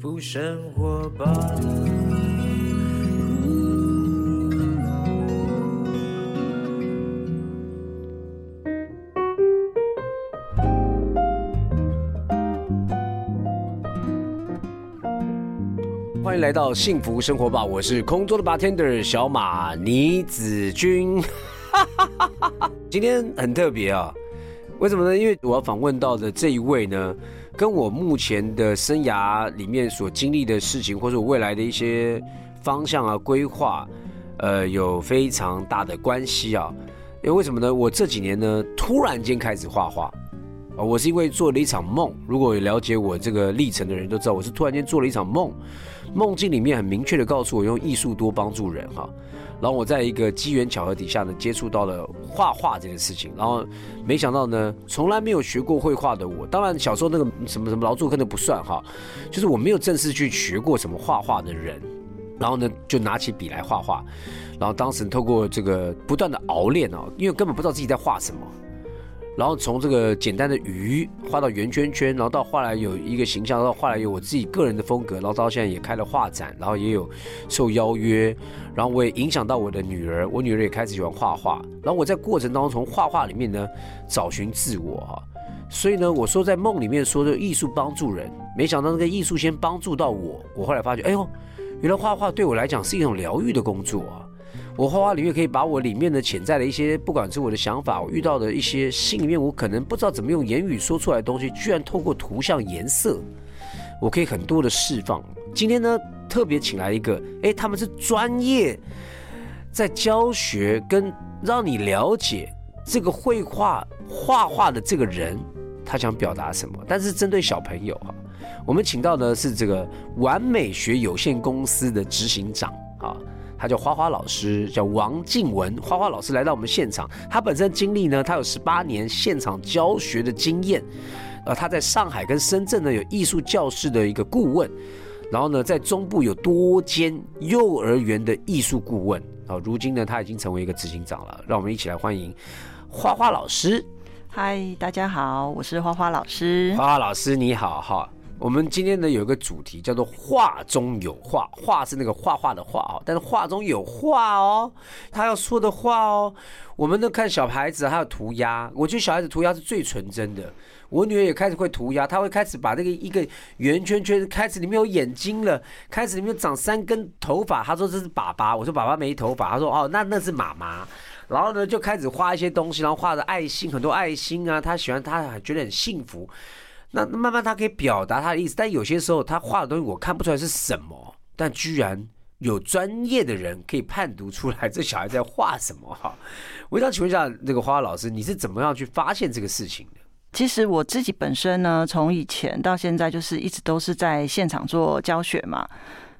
福生活吧。欢迎来到幸福生活吧！我是空中的 bartender 小马倪子君。今天很特别啊，为什么呢？因为我要访问到的这一位呢，跟我目前的生涯里面所经历的事情，或者我未来的一些方向啊、规划，呃，有非常大的关系啊。因为为什么呢？我这几年呢，突然间开始画画我是因为做了一场梦。如果有了解我这个历程的人都知道，我是突然间做了一场梦。梦境里面很明确的告诉我，用艺术多帮助人哈。然后我在一个机缘巧合底下呢，接触到了画画这件事情。然后没想到呢，从来没有学过绘画的我，当然小时候那个什么什么劳作课那不算哈，就是我没有正式去学过什么画画的人。然后呢，就拿起笔来画画。然后当时透过这个不断的熬练哦，因为根本不知道自己在画什么。然后从这个简单的鱼画到圆圈圈，然后到后来有一个形象，到后来有我自己个人的风格，然后到现在也开了画展，然后也有受邀约，然后我也影响到我的女儿，我女儿也开始喜欢画画，然后我在过程当中从画画里面呢找寻自我哈，所以呢我说在梦里面说的艺术帮助人，没想到那个艺术先帮助到我，我后来发觉，哎呦，原来画画对我来讲是一种疗愈的工作啊。我画画里面可以把我里面的潜在的一些，不管是我的想法，我遇到的一些心里面，我可能不知道怎么用言语说出来的东西，居然透过图像颜色，我可以很多的释放。今天呢，特别请来一个，哎，他们是专业在教学跟让你了解这个绘画画画的这个人，他想表达什么。但是针对小朋友哈，我们请到的是这个完美学有限公司的执行长啊。他叫花花老师，叫王静文。花花老师来到我们现场，他本身经历呢，他有十八年现场教学的经验，呃，他在上海跟深圳呢有艺术教室的一个顾问，然后呢在中部有多间幼儿园的艺术顾问，啊，如今呢他已经成为一个执行长了。让我们一起来欢迎花花老师。嗨，大家好，我是花花老师。花花老师你好，哈。我们今天呢有一个主题叫做“画中有画”，画是那个画画的画哦，但是画中有画哦，他要说的话哦。我们呢看小孩子还有涂鸦，我觉得小孩子涂鸦是最纯真的。我女儿也开始会涂鸦，她会开始把那个一个圆圈圈开始里面有眼睛了，开始里面长三根头发。她说这是爸爸，我说爸爸没头发，她说哦那那是妈妈。然后呢就开始画一些东西，然后画的爱心，很多爱心啊，她喜欢，她觉得很幸福。那慢慢他可以表达他的意思，但有些时候他画的东西我看不出来是什么，但居然有专业的人可以判读出来 这小孩在画什么哈。我想请问一下那个花花老师，你是怎么样去发现这个事情的？其实我自己本身呢，从以前到现在就是一直都是在现场做教学嘛。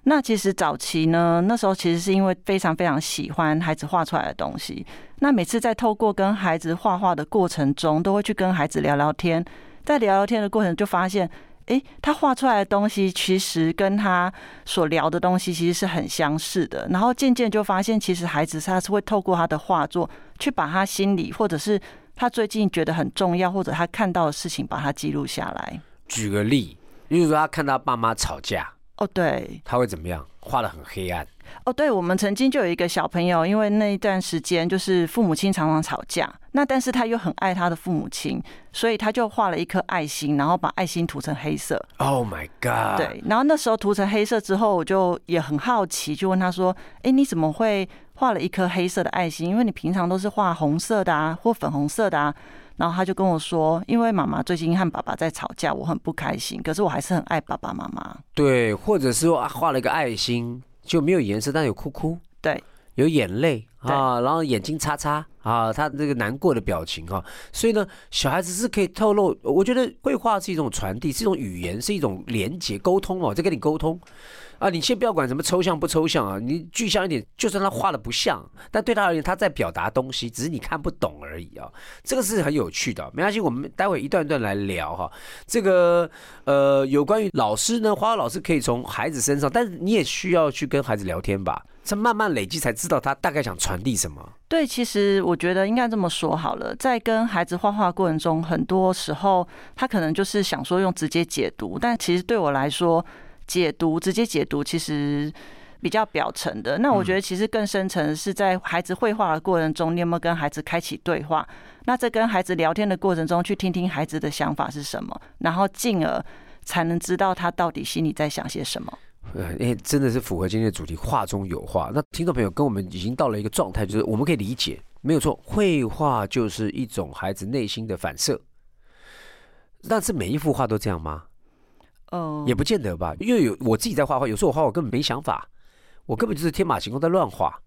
那其实早期呢，那时候其实是因为非常非常喜欢孩子画出来的东西，那每次在透过跟孩子画画的过程中，都会去跟孩子聊聊天。在聊聊天的过程，就发现，哎，他画出来的东西其实跟他所聊的东西其实是很相似的。然后渐渐就发现，其实孩子他是会透过他的画作，去把他心里或者是他最近觉得很重要，或者他看到的事情，把它记录下来。举个例，例如说他看到爸妈吵架，哦，对，他会怎么样？画的很黑暗。哦，对，我们曾经就有一个小朋友，因为那一段时间就是父母亲常常吵架，那但是他又很爱他的父母亲，所以他就画了一颗爱心，然后把爱心涂成黑色。Oh my god！对，然后那时候涂成黑色之后，我就也很好奇，就问他说：“哎，你怎么会画了一颗黑色的爱心？因为你平常都是画红色的啊，或粉红色的啊。”然后他就跟我说：“因为妈妈最近和爸爸在吵架，我很不开心，可是我还是很爱爸爸妈妈。”对，或者是说画了一个爱心。就没有颜色，但有哭哭，对，有眼泪啊，然后眼睛擦擦啊，他这个难过的表情哈，所以呢，小孩子是可以透露，我觉得绘画是一种传递，是一种语言，是一种连接沟通哦，在跟你沟通。啊，你先不要管什么抽象不抽象啊，你具象一点，就算他画的不像，但对他而言，他在表达东西，只是你看不懂而已啊。这个是很有趣的，没关系，我们待会一段一段来聊哈。这个呃，有关于老师呢，花花老师可以从孩子身上，但是你也需要去跟孩子聊天吧，这慢慢累积才知道他大概想传递什么。对，其实我觉得应该这么说好了，在跟孩子画画过程中，很多时候他可能就是想说用直接解读，但其实对我来说。解读直接解读其实比较表层的。那我觉得其实更深层的是在孩子绘画的过程中，你有没有跟孩子开启对话？那在跟孩子聊天的过程中，去听听孩子的想法是什么，然后进而才能知道他到底心里在想些什么。呃，因为真的是符合今天的主题，画中有画。那听众朋友跟我们已经到了一个状态，就是我们可以理解，没有错，绘画就是一种孩子内心的反射。但是每一幅画都这样吗？嗯，也不见得吧，因为有我自己在画画，有时候我画我根本没想法，我根本就是天马行空在乱画。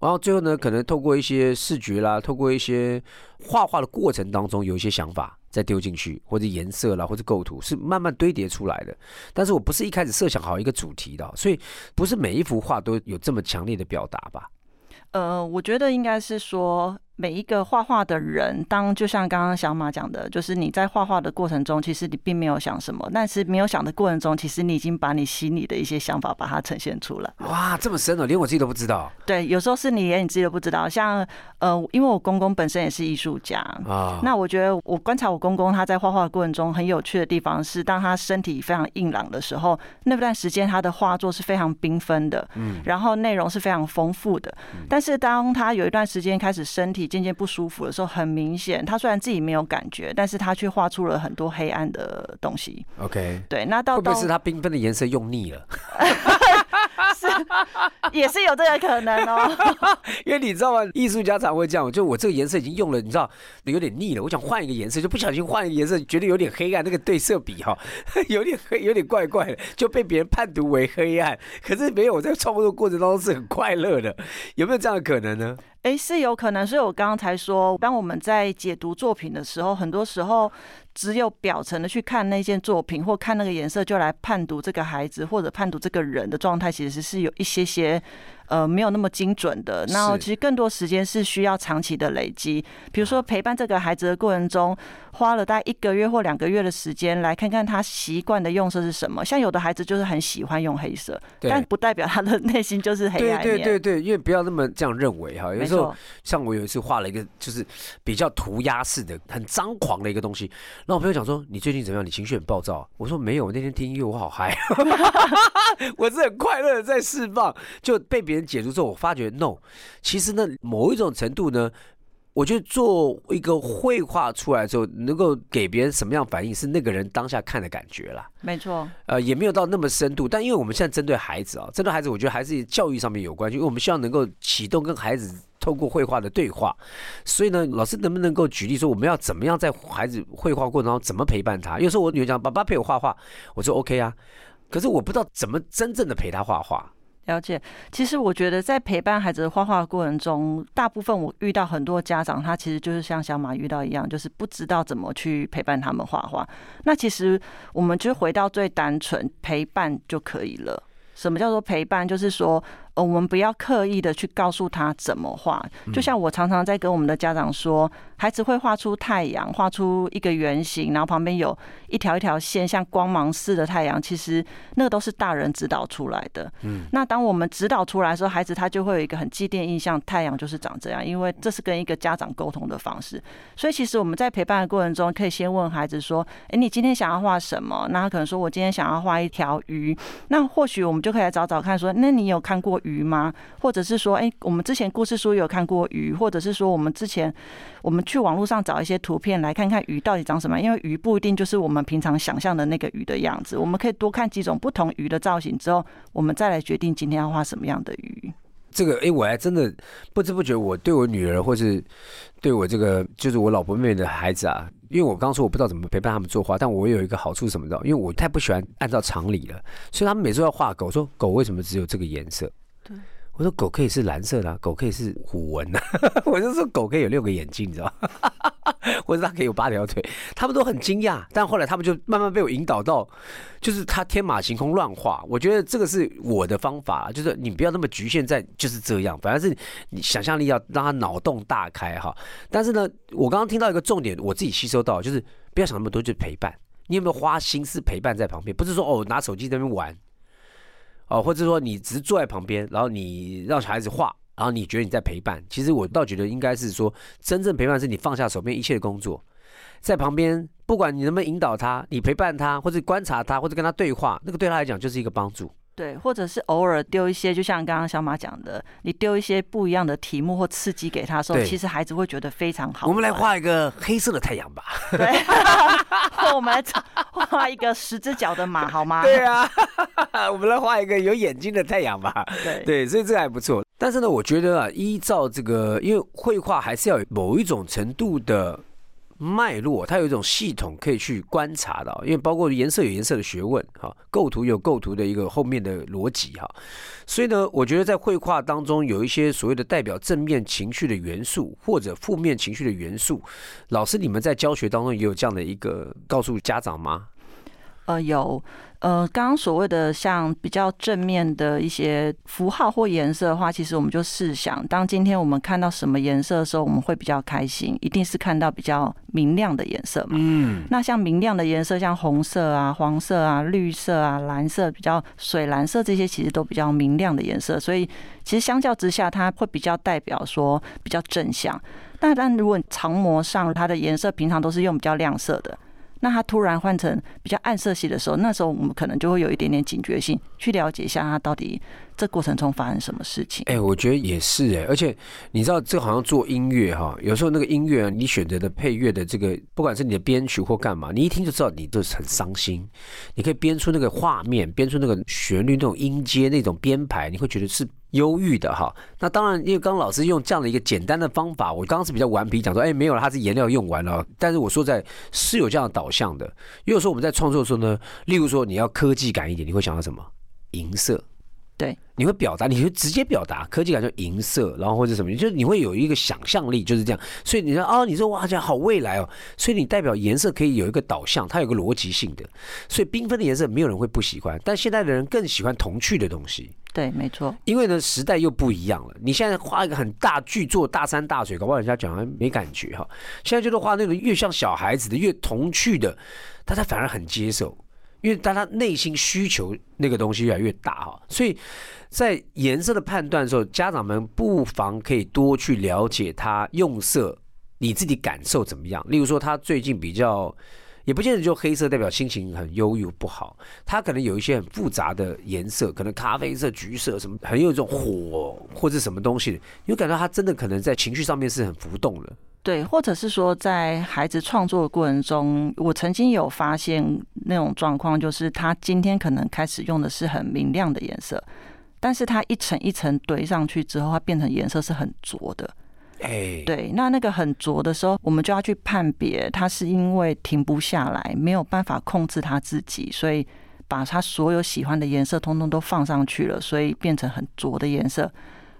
然后最后呢，可能透过一些视觉啦，透过一些画画的过程当中，有一些想法再丢进去，或者颜色啦，或者构图，是慢慢堆叠出来的。但是我不是一开始设想好一个主题的，所以不是每一幅画都有这么强烈的表达吧？呃，我觉得应该是说。每一个画画的人，当就像刚刚小马讲的，就是你在画画的过程中，其实你并没有想什么，但是没有想的过程中，其实你已经把你心里的一些想法把它呈现出来。哇，这么深哦，连我自己都不知道。对，有时候是你连你自己都不知道。像呃，因为我公公本身也是艺术家啊，那我觉得我观察我公公他在画画的过程中很有趣的地方是，当他身体非常硬朗的时候，那段时间他的画作是非常缤纷的，嗯，然后内容是非常丰富的。但是当他有一段时间开始身体渐渐不舒服的时候，很明显，他虽然自己没有感觉，但是他却画出了很多黑暗的东西。OK，对，那到会不会是他缤纷的颜色用腻了？是，也是有这个可能哦。因为你知道吗？艺术家常会这样，就我这个颜色已经用了，你知道有点腻了，我想换一个颜色，就不小心换一个颜色，觉得有点黑暗，那个对色比哈，有点黑，有点怪怪的，就被别人判读为黑暗。可是没有，我在创作过程当中是很快乐的，有没有这样的可能呢？哎，是有可能，所以我刚刚才说，当我们在解读作品的时候，很多时候只有表层的去看那件作品，或看那个颜色，就来判读这个孩子或者判读这个人的状态，其实是有一些些。呃，没有那么精准的。那其实更多时间是需要长期的累积。比如说陪伴这个孩子的过程中，花了大概一个月或两个月的时间，来看看他习惯的用色是什么。像有的孩子就是很喜欢用黑色，但不代表他的内心就是黑暗对对对对，因为不要那么这样认为哈。有时候像我有一次画了一个就是比较涂鸦式的、很张狂的一个东西，然后我朋友讲说：“你最近怎么样？你情绪很暴躁？”我说：“没有，我那天听音乐我好嗨，我是很快乐的在释放，就被别。”解读之后，我发觉 no，其实呢，某一种程度呢，我觉得做一个绘画出来之后，能够给别人什么样反应，是那个人当下看的感觉啦。没错，呃，也没有到那么深度，但因为我们现在针对孩子啊，针对孩子，我觉得还是教育上面有关系，因为我们希望能够启动跟孩子透过绘画的对话。所以呢，老师能不能够举例说，我们要怎么样在孩子绘画过程中怎么陪伴他？有时候我女儿讲，爸爸陪我画画，我说 OK 啊，可是我不知道怎么真正的陪他画画。了解，其实我觉得在陪伴孩子画画过程中，大部分我遇到很多家长，他其实就是像小马遇到一样，就是不知道怎么去陪伴他们画画。那其实我们就回到最单纯陪伴就可以了。什么叫做陪伴？就是说。呃，我们不要刻意的去告诉他怎么画，就像我常常在跟我们的家长说，孩子会画出太阳，画出一个圆形，然后旁边有一条一条线，像光芒似的太阳，其实那个都是大人指导出来的。嗯，那当我们指导出来的时候，孩子他就会有一个很既定印象，太阳就是长这样，因为这是跟一个家长沟通的方式。所以其实我们在陪伴的过程中，可以先问孩子说：“哎，你今天想要画什么？”那他可能说：“我今天想要画一条鱼。”那或许我们就可以来找找看，说：“那你有看过？”鱼吗？或者是说，哎，我们之前故事书有看过鱼，或者是说，我们之前我们去网络上找一些图片来看看鱼到底长什么？因为鱼不一定就是我们平常想象的那个鱼的样子，我们可以多看几种不同鱼的造型之后，我们再来决定今天要画什么样的鱼。这个，哎，我还真的不知不觉，我对我女儿，或是对我这个就是我老婆妹妹的孩子啊，因为我刚说我不知道怎么陪伴他们作画，但我有一个好处什么的，因为我太不喜欢按照常理了，所以他们每次要画狗，说狗为什么只有这个颜色？对。我说狗可以是蓝色的，狗可以是虎纹的，我就说狗可以有六个眼睛，你知道吗？或者它可以有八条腿，他们都很惊讶。但后来他们就慢慢被我引导到，就是他天马行空乱画。我觉得这个是我的方法，就是你不要那么局限在就是这样，反而是你想象力要让他脑洞大开哈。但是呢，我刚刚听到一个重点，我自己吸收到就是不要想那么多，就是陪伴。你有没有花心思陪伴在旁边？不是说哦拿手机在那边玩。哦，或者说你只是坐在旁边，然后你让小孩子画，然后你觉得你在陪伴。其实我倒觉得应该是说，真正陪伴是你放下手边一切的工作，在旁边，不管你能不能引导他，你陪伴他，或者观察他，或者跟他对话，那个对他来讲就是一个帮助。对，或者是偶尔丢一些，就像刚刚小马讲的，你丢一些不一样的题目或刺激给他的时候，其实孩子会觉得非常好。我们来，画一个黑色的太阳吧。对，或 我们来画一个十只脚的马，好吗？对啊，我们来画一个有眼睛的太阳吧。对对，所以这个还不错。但是呢，我觉得啊，依照这个，因为绘画还是要有某一种程度的脉络，它有一种系统可以去观察的。因为包括颜色有颜色的学问，哈，构图有构图的一个后面的逻辑哈。所以呢，我觉得在绘画当中有一些所谓的代表正面情绪的元素，或者负面情绪的元素，老师你们在教学当中也有这样的一个告诉家长吗？呃，有，呃，刚刚所谓的像比较正面的一些符号或颜色的话，其实我们就试想，当今天我们看到什么颜色的时候，我们会比较开心，一定是看到比较明亮的颜色嘛。嗯，那像明亮的颜色，像红色啊、黄色啊、绿色啊、蓝色，比较水蓝色这些，其实都比较明亮的颜色。所以其实相较之下，它会比较代表说比较正向。那但如果长模上它的颜色平常都是用比较亮色的，那他突然换成比较暗色系的时候，那时候我们可能就会有一点点警觉性，去了解一下他到底这过程中发生什么事情。哎、我觉得也是哎，而且你知道，这好像做音乐哈，有时候那个音乐啊，你选择的配乐的这个，不管是你的编曲或干嘛，你一听就知道你都是很伤心。你可以编出那个画面，编出那个旋律、那种音阶、那种编排，你会觉得是忧郁的哈。那当然，因为刚老师用这样的一个简单的方法，我刚刚是比较顽皮，讲说，哎，没有了，它是颜料用完了。但是我说在是有这样的导向的。有时候我们在创作的时候呢，例如说你要科技感一点，你会想到什么？银色。对，你会表达，你会直接表达科技感就银色，然后或者什么，就是你会有一个想象力，就是这样。所以你说哦，你说哇，这样好未来哦。所以你代表颜色可以有一个导向，它有个逻辑性的。所以缤纷的颜色没有人会不喜欢，但现在的人更喜欢童趣的东西，对，没错。因为呢时代又不一样了。你现在画一个很大巨作、大山大水，搞不好人家讲没感觉哈。现在就是画那种越像小孩子的、越童趣的，大家反而很接受。因为当他内心需求那个东西越来越大哈，所以在颜色的判断的时候，家长们不妨可以多去了解他用色，你自己感受怎么样。例如说，他最近比较，也不见得就黑色代表心情很忧郁不好，他可能有一些很复杂的颜色，可能咖啡色、橘色什么，很有一种火或者什么东西，你会感到他真的可能在情绪上面是很浮动的。对，或者是说，在孩子创作的过程中，我曾经有发现那种状况，就是他今天可能开始用的是很明亮的颜色，但是他一层一层堆上去之后，它变成颜色是很浊的。哎，对，那那个很浊的时候，我们就要去判别，他是因为停不下来，没有办法控制他自己，所以把他所有喜欢的颜色通通都放上去了，所以变成很浊的颜色。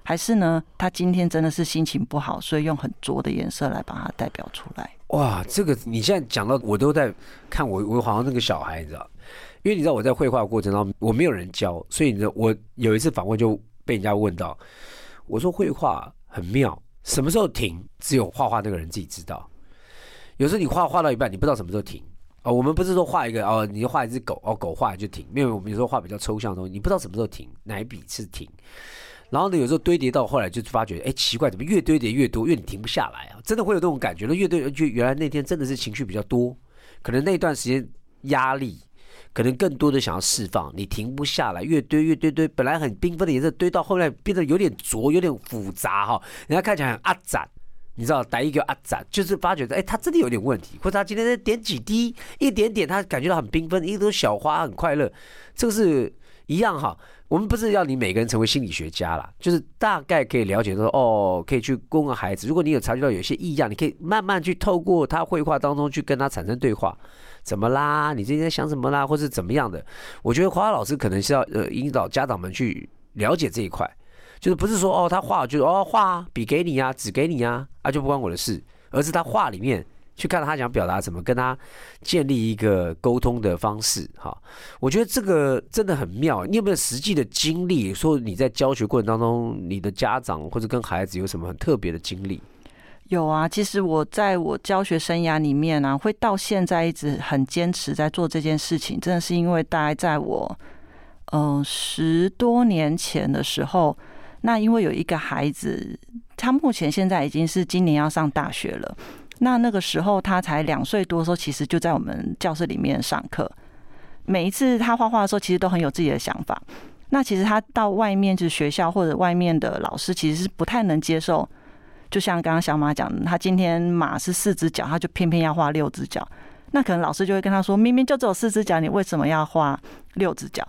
还是呢，他今天真的是心情不好，所以用很浊的颜色来把它代表出来。哇，这个你现在讲到，我都在看我我好像那个小孩，你知道，因为你知道我在绘画过程当中，我没有人教，所以你知道我有一次访问就被人家问到，我说绘画很妙，什么时候停，只有画画那个人自己知道。有时候你画画到一半，你不知道什么时候停。哦，我们不是说画一个哦，你就画一只狗，哦，狗画就停，因为我们有时候画比较抽象的东西，你不知道什么时候停，哪一笔是停。然后呢，有时候堆叠到后来就发觉，哎，奇怪，怎么越堆叠越多，越你停不下来啊？真的会有那种感觉那，越堆就原来那天真的是情绪比较多，可能那段时间压力，可能更多的想要释放，你停不下来，越堆越堆堆，本来很缤纷的颜色堆到后来变得有点浊，有点复杂哈，人家看起来很阿展。你知道打一个阿展，就是发觉哎，他真的有点问题，或者他今天在点几滴，一点点，他感觉到很缤纷，一朵小花很快乐，这个是一样哈。我们不是要你每个人成为心理学家啦，就是大概可以了解说，哦，可以去供个孩子。如果你有察觉到有些异样，你可以慢慢去透过他绘画当中去跟他产生对话，怎么啦？你最近在想什么啦？或是怎么样的？我觉得华华老师可能是要呃引导家长们去了解这一块。就是不是说哦，他画就是哦画笔给你啊，纸给你啊，啊就不关我的事，而是他画里面去看他想表达什么，跟他建立一个沟通的方式哈。我觉得这个真的很妙。你有没有实际的经历？说你在教学过程当中，你的家长或者跟孩子有什么很特别的经历？有啊，其实我在我教学生涯里面啊、会到现在一直很坚持在做这件事情，真的是因为大概在我嗯、十多年前的时候。那因为有一个孩子，他目前现在已经是今年要上大学了。那那个时候他才两岁多的时候，其实就在我们教室里面上课。每一次他画画的时候，其实都很有自己的想法。那其实他到外面就是学校或者外面的老师，其实是不太能接受。就像刚刚小马讲，他今天马是四只脚，他就偏偏要画六只脚。那可能老师就会跟他说：“明明就只有四只脚，你为什么要画六只脚？”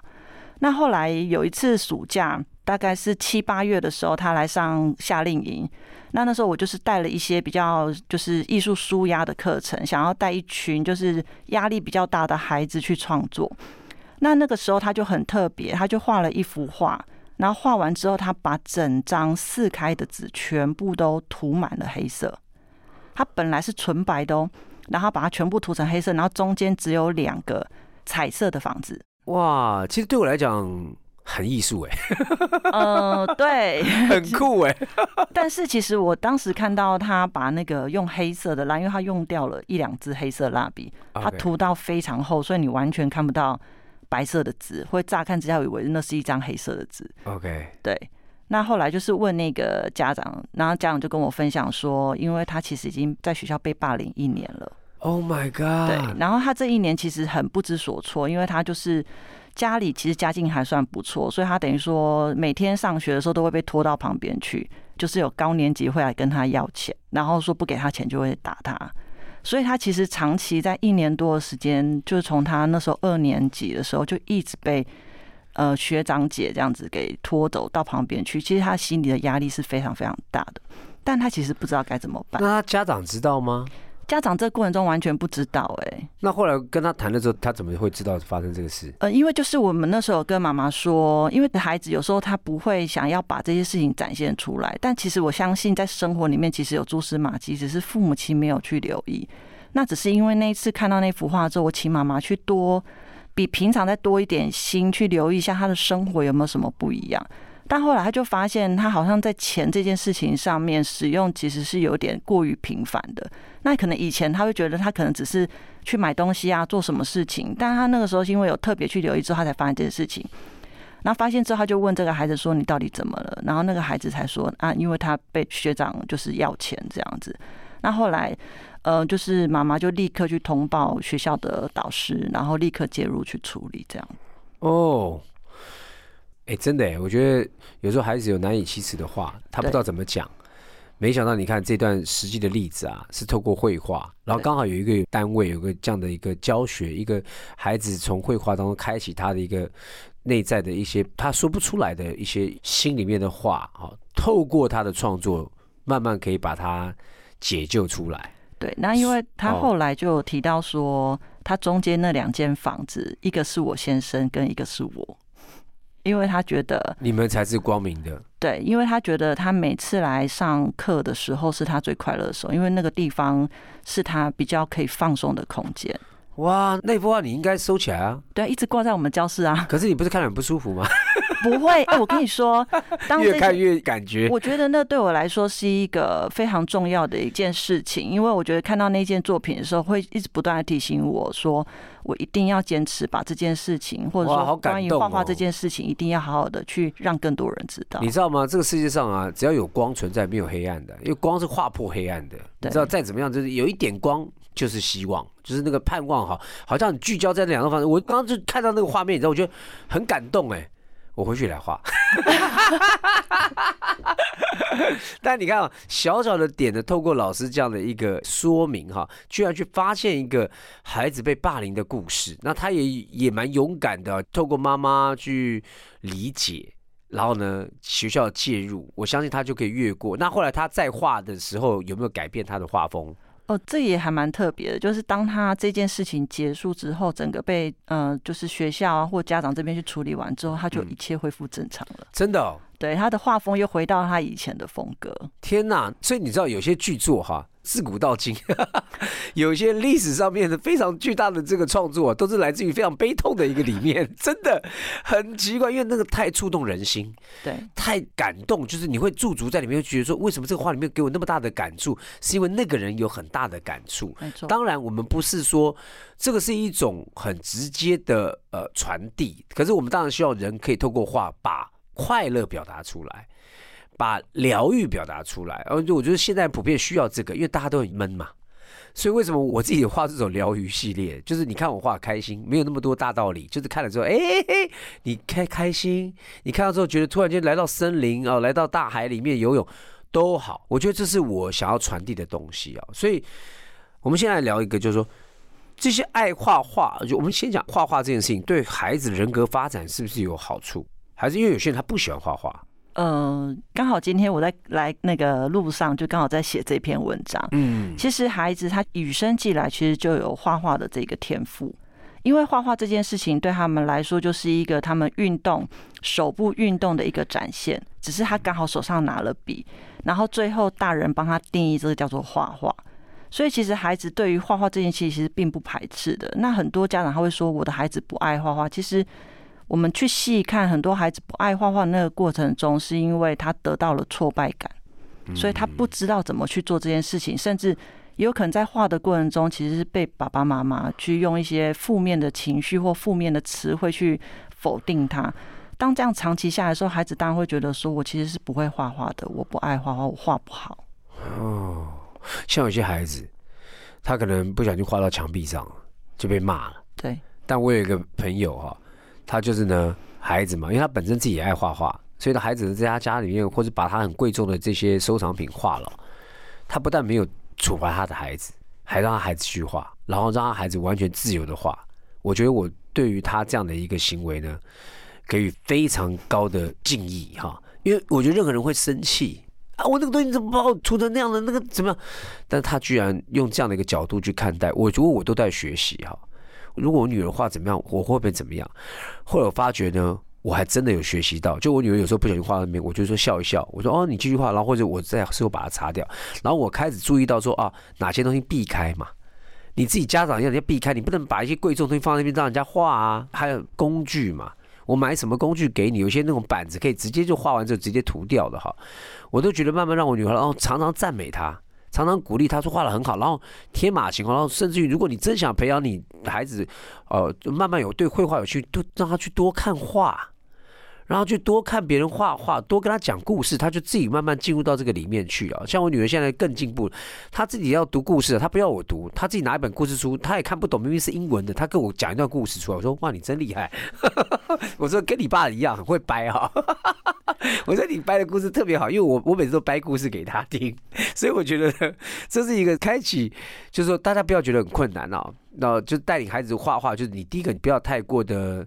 那后来有一次暑假，大概是七八月的时候，他来上夏令营。那那时候我就是带了一些比较就是艺术舒压的课程，想要带一群就是压力比较大的孩子去创作。那那个时候他就很特别，他就画了一幅画，然后画完之后，他把整张四开的纸全部都涂满了黑色。他本来是纯白的哦，然后把它全部涂成黑色，然后中间只有两个彩色的房子。哇，其实对我来讲。很艺术哎，嗯，对，很酷哎。但是其实我当时看到他把那个用黑色的蜡，因为他用掉了一两支黑色蜡笔，他涂到非常厚，所以你完全看不到白色的纸，会乍看之下以为那是一张黑色的纸。OK，对。那后来就是问那个家长，然后家长就跟我分享说，因为他其实已经在学校被霸凌一年了。Oh my god！对，然后他这一年其实很不知所措，因为他就是。家里其实家境还算不错，所以他等于说每天上学的时候都会被拖到旁边去，就是有高年级会来跟他要钱，然后说不给他钱就会打他，所以他其实长期在一年多的时间，就是从他那时候二年级的时候就一直被呃学长姐这样子给拖走到旁边去，其实他心里的压力是非常非常大的，但他其实不知道该怎么办。那他家长知道吗？家长这过程中完全不知道，哎，那后来跟他谈的时候，他怎么会知道发生这个事？呃，因为就是我们那时候跟妈妈说，因为孩子有时候他不会想要把这些事情展现出来，但其实我相信在生活里面其实有蛛丝马迹，只是父母亲没有去留意。那只是因为那一次看到那幅画之后，我请妈妈去多比平常再多一点心去留意一下他的生活有没有什么不一样。但后来他就发现，他好像在钱这件事情上面使用其实是有点过于频繁的。那可能以前他会觉得他可能只是去买东西啊，做什么事情，但他那个时候是因为有特别去留意之后，他才发现这件事情。然后发现之后，他就问这个孩子说：“你到底怎么了？”然后那个孩子才说：“啊，因为他被学长就是要钱这样子。”那后来，呃，就是妈妈就立刻去通报学校的导师，然后立刻介入去处理这样。哦。哎，真的哎，我觉得有时候孩子有难以启齿的话，他不知道怎么讲。没想到你看这段实际的例子啊，是透过绘画，然后刚好有一个单位有个这样的一个教学，一个孩子从绘画当中开启他的一个内在的一些他说不出来的一些心里面的话啊，透过他的创作，慢慢可以把它解救出来。对，那因为他后来就提到说，他中间那两间房子，一个是我先生，跟一个是我。因为他觉得你们才是光明的，对，因为他觉得他每次来上课的时候是他最快乐的时候，因为那个地方是他比较可以放松的空间。哇，那幅画你应该收起来啊！对，一直挂在我们教室啊。可是你不是看着很不舒服吗？不会，哎，我跟你说，越看越感觉。我觉得那对我来说是一个非常重要的一件事情，因为我觉得看到那件作品的时候，会一直不断的提醒我说，我一定要坚持把这件事情，或者说关于画画这件事情，一定要好好的去让更多人知道。你知道吗？这个世界上啊，只要有光存在，没有黑暗的，因为光是划破黑暗的。你知道，再怎么样，就是有一点光。就是希望，就是那个盼望哈，好像聚焦在两个方向。我刚刚就看到那个画面，你知道，我觉得很感动哎。我回去来画。但你看啊，小小的点呢，透过老师这样的一个说明哈，居然去发现一个孩子被霸凌的故事。那他也也蛮勇敢的，透过妈妈去理解，然后呢，学校介入，我相信他就可以越过。那后来他在画的时候，有没有改变他的画风？哦，这也还蛮特别的，就是当他这件事情结束之后，整个被呃，就是学校啊或家长这边去处理完之后，他就一切恢复正常了。真的？对，他的画风又回到他以前的风格。天哪！所以你知道有些剧作哈。自古到今，有一些历史上面的非常巨大的这个创作，都是来自于非常悲痛的一个里面，真的很奇怪，因为那个太触动人心，对，太感动，就是你会驻足在里面，会觉得说，为什么这个画里面给我那么大的感触，是因为那个人有很大的感触。没错，当然我们不是说这个是一种很直接的呃传递，可是我们当然希望人可以透过画把快乐表达出来。把疗愈表达出来，而且我觉得现在普遍需要这个，因为大家都很闷嘛，所以为什么我自己画这种疗愈系列，就是你看我画开心，没有那么多大道理，就是看了之后，哎、嘿你开开心，你看到之后觉得突然间来到森林哦，来到大海里面游泳都好，我觉得这是我想要传递的东西啊。所以我们现在聊一个，就是说这些爱画画，就我们先讲画画这件事情，对孩子人格发展是不是有好处？还是因为有些人他不喜欢画画？呃，刚好今天我在来那个路上，就刚好在写这篇文章。嗯，其实孩子他与生俱来，其实就有画画的这个天赋，因为画画这件事情对他们来说就是一个他们运动手部运动的一个展现，只是他刚好手上拿了笔，然后最后大人帮他定义这个叫做画画。所以其实孩子对于画画这件事情其实并不排斥的。那很多家长他会说我的孩子不爱画画，其实我们去细看，很多孩子不爱画画的那个过程中，是因为他得到了挫败感。所以他不知道怎么去做这件事情，甚至也有可能在画的过程中，其实是被爸爸妈妈去用一些负面的情绪或负面的词汇去否定他。当这样长期下来的时候，孩子当然会觉得说：“我其实是不会画画的，我不爱画画，我画不好。哦，像有些孩子，他可能不小心画到墙壁上就被骂了。”对，但我有一个朋友哈，他就是呢孩子嘛，因为他本身自己也爱画画，所以他孩子在他家里面，或者把他很贵重的这些收藏品画了，他不但没有处罚他的孩子，还让他孩子去画，然后让他孩子完全自由的画。我觉得我对于他这样的一个行为呢，给予非常高的敬意哈，因为我觉得任何人会生气。啊！我那个东西怎么把我涂成那样的？那个怎么样？但他居然用这样的一个角度去看待，我觉得我都在学习哈。如果我女儿画怎么样，我会不会怎么样？后来我发觉呢，我还真的有学习到。就我女儿有时候不小心画那边，我就说笑一笑，我说哦，你继续画，然后或者我再事后把它擦掉。然后我开始注意到说啊，哪些东西避开嘛。你自己家长要人家避开，你不能把一些贵重东西放在那边让人家画啊。还有工具嘛，我买什么工具给你？有些那种板子可以直接就画完之后直接涂掉的哈。我都觉得慢慢让我女儿，哦常常赞美她。常常鼓励他说画的很好，然后天马行空，然后甚至于如果你真想培养你孩子，呃，慢慢有对绘画有趣，多让他去多看画，然后去多看别人画画，多跟他讲故事，他就自己慢慢进入到这个里面去啊。像我女儿现在更进步，她自己要读故事，她不要我读，她自己拿一本故事书，她也看不懂，明明是英文的，她跟我讲一段故事出来，我说哇，你真厉害，我说跟你爸一样很会掰哈。我说你掰的故事特别好，因为我我每次都掰故事给他听，所以我觉得这是一个开启，就是说大家不要觉得很困难哦，那就带领孩子画画，就是你第一个你不要太过的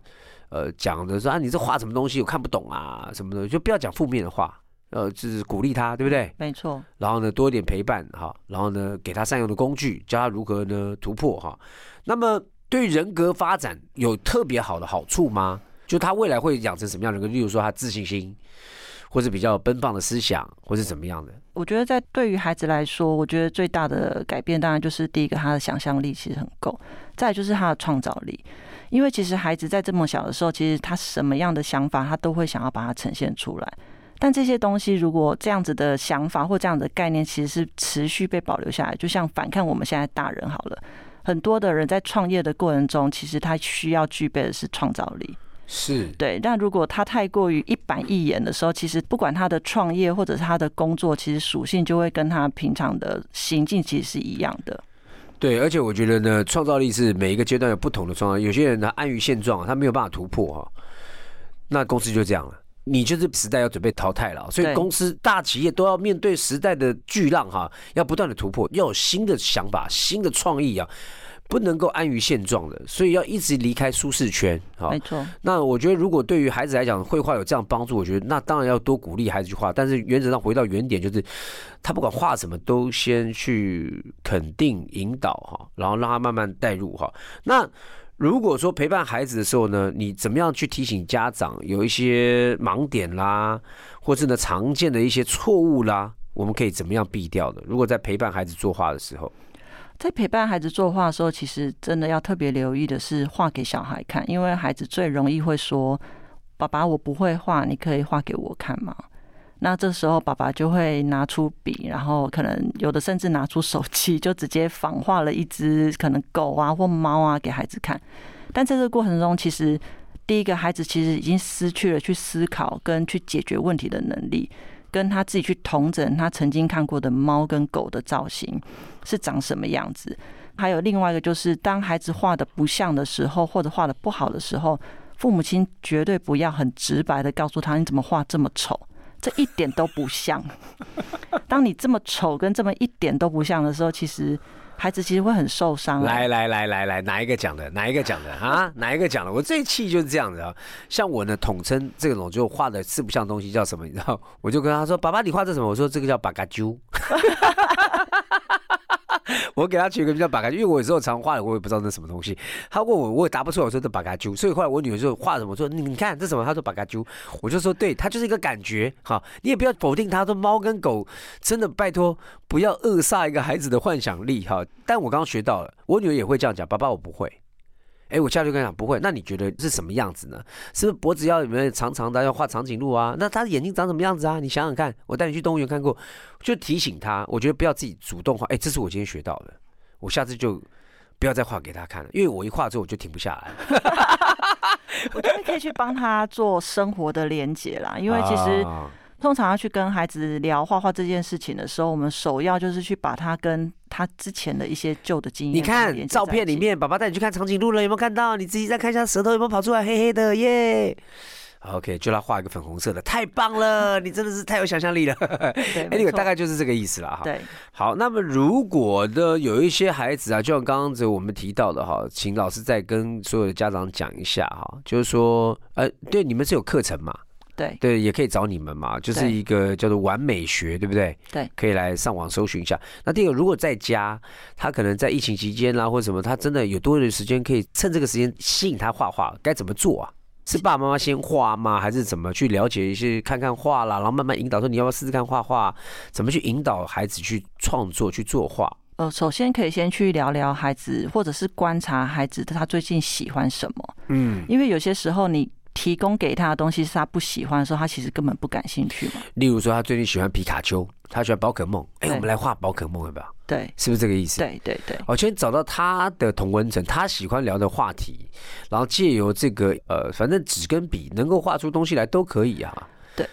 呃讲的说啊你这画什么东西我看不懂啊什么的，就不要讲负面的话，呃就是鼓励他，对不对？没错。然后呢多一点陪伴哈，然后呢给他善用的工具，教他如何呢突破哈。那么对于人格发展有特别好的好处吗？就他未来会养成什么样的人格？例如说他自信心。或是比较奔放的思想，或是怎么样的？我觉得在对于孩子来说，我觉得最大的改变，当然就是第一个，他的想象力其实很够；再就是他的创造力。因为其实孩子在这么小的时候，其实他什么样的想法，他都会想要把它呈现出来。但这些东西，如果这样子的想法或这样的概念，其实是持续被保留下来。就像反看我们现在大人好了，很多的人在创业的过程中，其实他需要具备的是创造力。是对，但如果他太过于一板一眼的时候，其实不管他的创业或者他的工作，其实属性就会跟他平常的行径其实是一样的。对，而且我觉得呢，创造力是每一个阶段有不同的创造。有些人呢安于现状，他没有办法突破哈，那公司就这样了。你就是时代要准备淘汰了，所以公司大企业都要面对时代的巨浪哈，要不断的突破，要有新的想法、新的创意啊。不能够安于现状的，所以要一直离开舒适圈。好，没错。那我觉得，如果对于孩子来讲，绘画有这样帮助，我觉得那当然要多鼓励孩子去画。但是原则上回到原点，就是他不管画什么，都先去肯定、引导哈，然后让他慢慢带入哈。那如果说陪伴孩子的时候呢，你怎么样去提醒家长有一些盲点啦，或者呢常见的一些错误啦，我们可以怎么样避掉的？如果在陪伴孩子作画的时候。在陪伴孩子作画的时候，其实真的要特别留意的是画给小孩看，因为孩子最容易会说：“爸爸，我不会画，你可以画给我看吗？”那这时候爸爸就会拿出笔，然后可能有的甚至拿出手机，就直接仿画了一只可能狗啊或猫啊给孩子看。但在这个过程中，其实第一个孩子其实已经失去了去思考跟去解决问题的能力。跟他自己去同整他曾经看过的猫跟狗的造型是长什么样子。还有另外一个就是，当孩子画的不像的时候，或者画的不好的时候，父母亲绝对不要很直白的告诉他你怎么画这么丑，这一点都不像。当你这么丑跟这么一点都不像的时候，其实孩子其实会很受伤。来来来来来，哪一个讲的？哪一个讲的啊？哪一个讲的？我最气就是这样子啊！像我呢，统称这种就画的四不像东西叫什么？你知道？我就跟他说：“爸爸，你画这什么？”我说：“这个叫巴嘎啾。” 我给他取个名叫“巴嘎”，因为我有时候常画的，我也不知道那什么东西。他问我，我也答不出来。我说这“巴嘎啾”，所以后来我女儿就画什么，说你看这什么？他说“巴嘎啾”，我就说对，他就是一个感觉。哈，你也不要否定他。说猫跟狗真的拜托不要扼杀一个孩子的幻想力。哈，但我刚刚学到了，我女儿也会这样讲，爸爸我不会。哎，我下就跟他讲不会，那你觉得是什么样子呢？是不是脖子要有没有长长的，要画长颈鹿啊？那他的眼睛长什么样子啊？你想想看，我带你去动物园看过，就提醒他，我觉得不要自己主动画。哎，这是我今天学到的，我下次就不要再画给他看了，因为我一画之后我就停不下来。我觉得可以去帮他做生活的连接啦，因为其实。通常要去跟孩子聊画画这件事情的时候，我们首要就是去把他跟他之前的一些旧的经验。你看照片里面，爸爸带你去看长颈鹿了，有没有看到？你自己再看一下舌头有没有跑出来，黑黑的耶。OK，就来画一个粉红色的，太棒了！你真的是太有想象力了。对，那个大概就是这个意思了哈。对，好，那么如果的有一些孩子啊，就像刚刚这我们提到的哈，请老师再跟所有的家长讲一下哈，就是说，呃，对，你们是有课程嘛？对对，也可以找你们嘛，就是一个叫做完美学，对不对？对，可以来上网搜寻一下。那第二个，如果在家，他可能在疫情期间啦，或者什么，他真的有多余的时间可以趁这个时间吸引他画画，该怎么做啊？是爸爸妈妈先画吗？还是怎么去了解一些看看画啦，然后慢慢引导说你要不要试试看画画？怎么去引导孩子去创作去作画？呃，首先可以先去聊聊孩子，或者是观察孩子他最近喜欢什么。嗯，因为有些时候你。提供给他的东西是他不喜欢的时候，他其实根本不感兴趣嘛。例如说，他最近喜欢皮卡丘，他喜欢宝可梦，哎，我们来画宝可梦，要不要？对，是不是这个意思？对对对。我先找到他的同温层，他喜欢聊的话题，然后借由这个呃，反正纸跟笔能够画出东西来都可以啊。对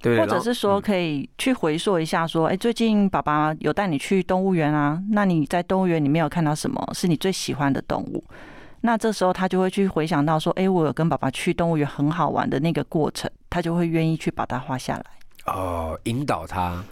对，或者是说可以去回溯一下，说，哎，最近爸爸有带你去动物园啊？那你在动物园里面有看到什么是你最喜欢的动物？那这时候他就会去回想到说，哎，我有跟爸爸去动物园很好玩的那个过程，他就会愿意去把它画下来。哦，引导他。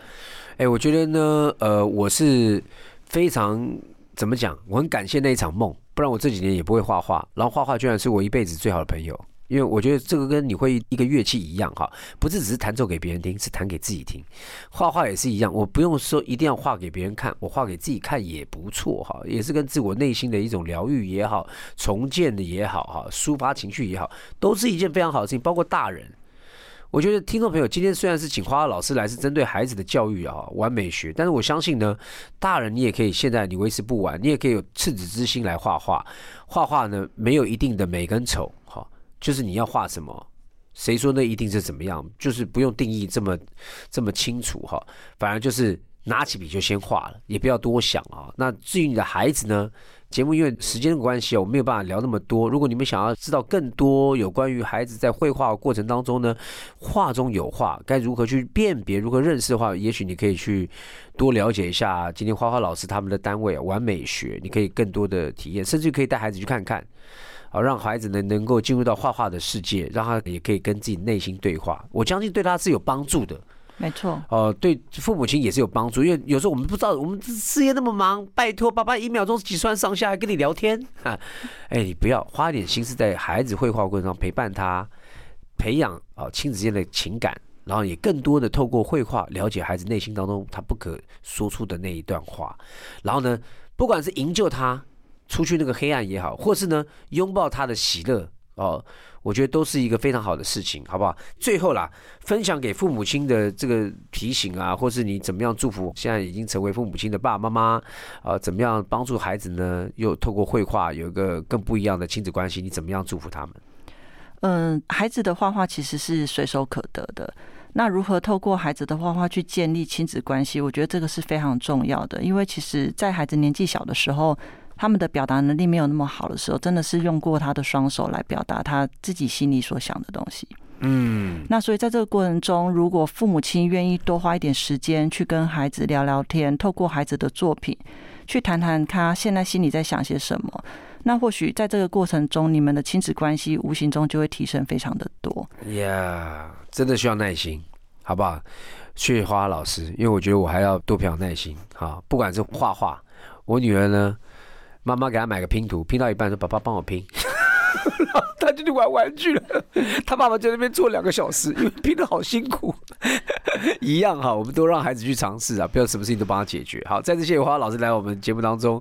哎，我觉得呢，呃，我是非常怎么讲，我很感谢那一场梦，不然我这几年也不会画画。然后画画居然是我一辈子最好的朋友。因为我觉得这个跟你会一个乐器一样哈，不是只是弹奏给别人听，是弹给自己听。画画也是一样，我不用说一定要画给别人看，我画给自己看也不错哈，也是跟自我内心的一种疗愈也好，重建的也好哈，抒发情绪也好，都是一件非常好的事情。包括大人，我觉得听众朋友今天虽然是请花花老师来，是针对孩子的教育啊，完美学，但是我相信呢，大人你也可以，现在你为时不晚，你也可以有赤子之心来画画。画画呢，没有一定的美跟丑。就是你要画什么，谁说那一定是怎么样？就是不用定义这么这么清楚哈，反而就是拿起笔就先画了，也不要多想啊。那至于你的孩子呢？节目因为时间的关系，我没有办法聊那么多。如果你们想要知道更多有关于孩子在绘画过程当中呢，画中有画，该如何去辨别、如何认识的话，也许你可以去多了解一下今天花花老师他们的单位完美学，你可以更多的体验，甚至可以带孩子去看看。好，让孩子呢能够进入到画画的世界，让他也可以跟自己内心对话。我相信对他是有帮助的。没错。哦，对父母亲也是有帮助，因为有时候我们不知道，我们事业那么忙，拜托爸爸一秒钟几算上下还跟你聊天啊？哎，你不要花一点心思在孩子绘画过程中陪伴他，培养啊亲子间的情感，然后也更多的透过绘画了解孩子内心当中他不可说出的那一段话，然后呢，不管是营救他。出去那个黑暗也好，或是呢拥抱他的喜乐哦，我觉得都是一个非常好的事情，好不好？最后啦，分享给父母亲的这个提醒啊，或是你怎么样祝福现在已经成为父母亲的爸爸妈妈啊，怎么样帮助孩子呢？又透过绘画有一个更不一样的亲子关系，你怎么样祝福他们？嗯，孩子的画画其实是随手可得的，那如何透过孩子的画画去建立亲子关系？我觉得这个是非常重要的，因为其实在孩子年纪小的时候。他们的表达能力没有那么好的时候，真的是用过他的双手来表达他自己心里所想的东西。嗯，那所以在这个过程中，如果父母亲愿意多花一点时间去跟孩子聊聊天，透过孩子的作品去谈谈他现在心里在想些什么，那或许在这个过程中，你们的亲子关系无形中就会提升非常的多。呀，真的需要耐心，好不好？去花花老师，因为我觉得我还要多培养耐心。好，不管是画画，我女儿呢，妈妈给他买个拼图，拼到一半说：“爸爸帮我拼。”他就去玩玩具了，他爸爸在那边坐两个小时，因为拼的好辛苦。一样哈，我们都让孩子去尝试啊，不要什么事情都帮他解决。好，再次谢谢花花老师来我们节目当中。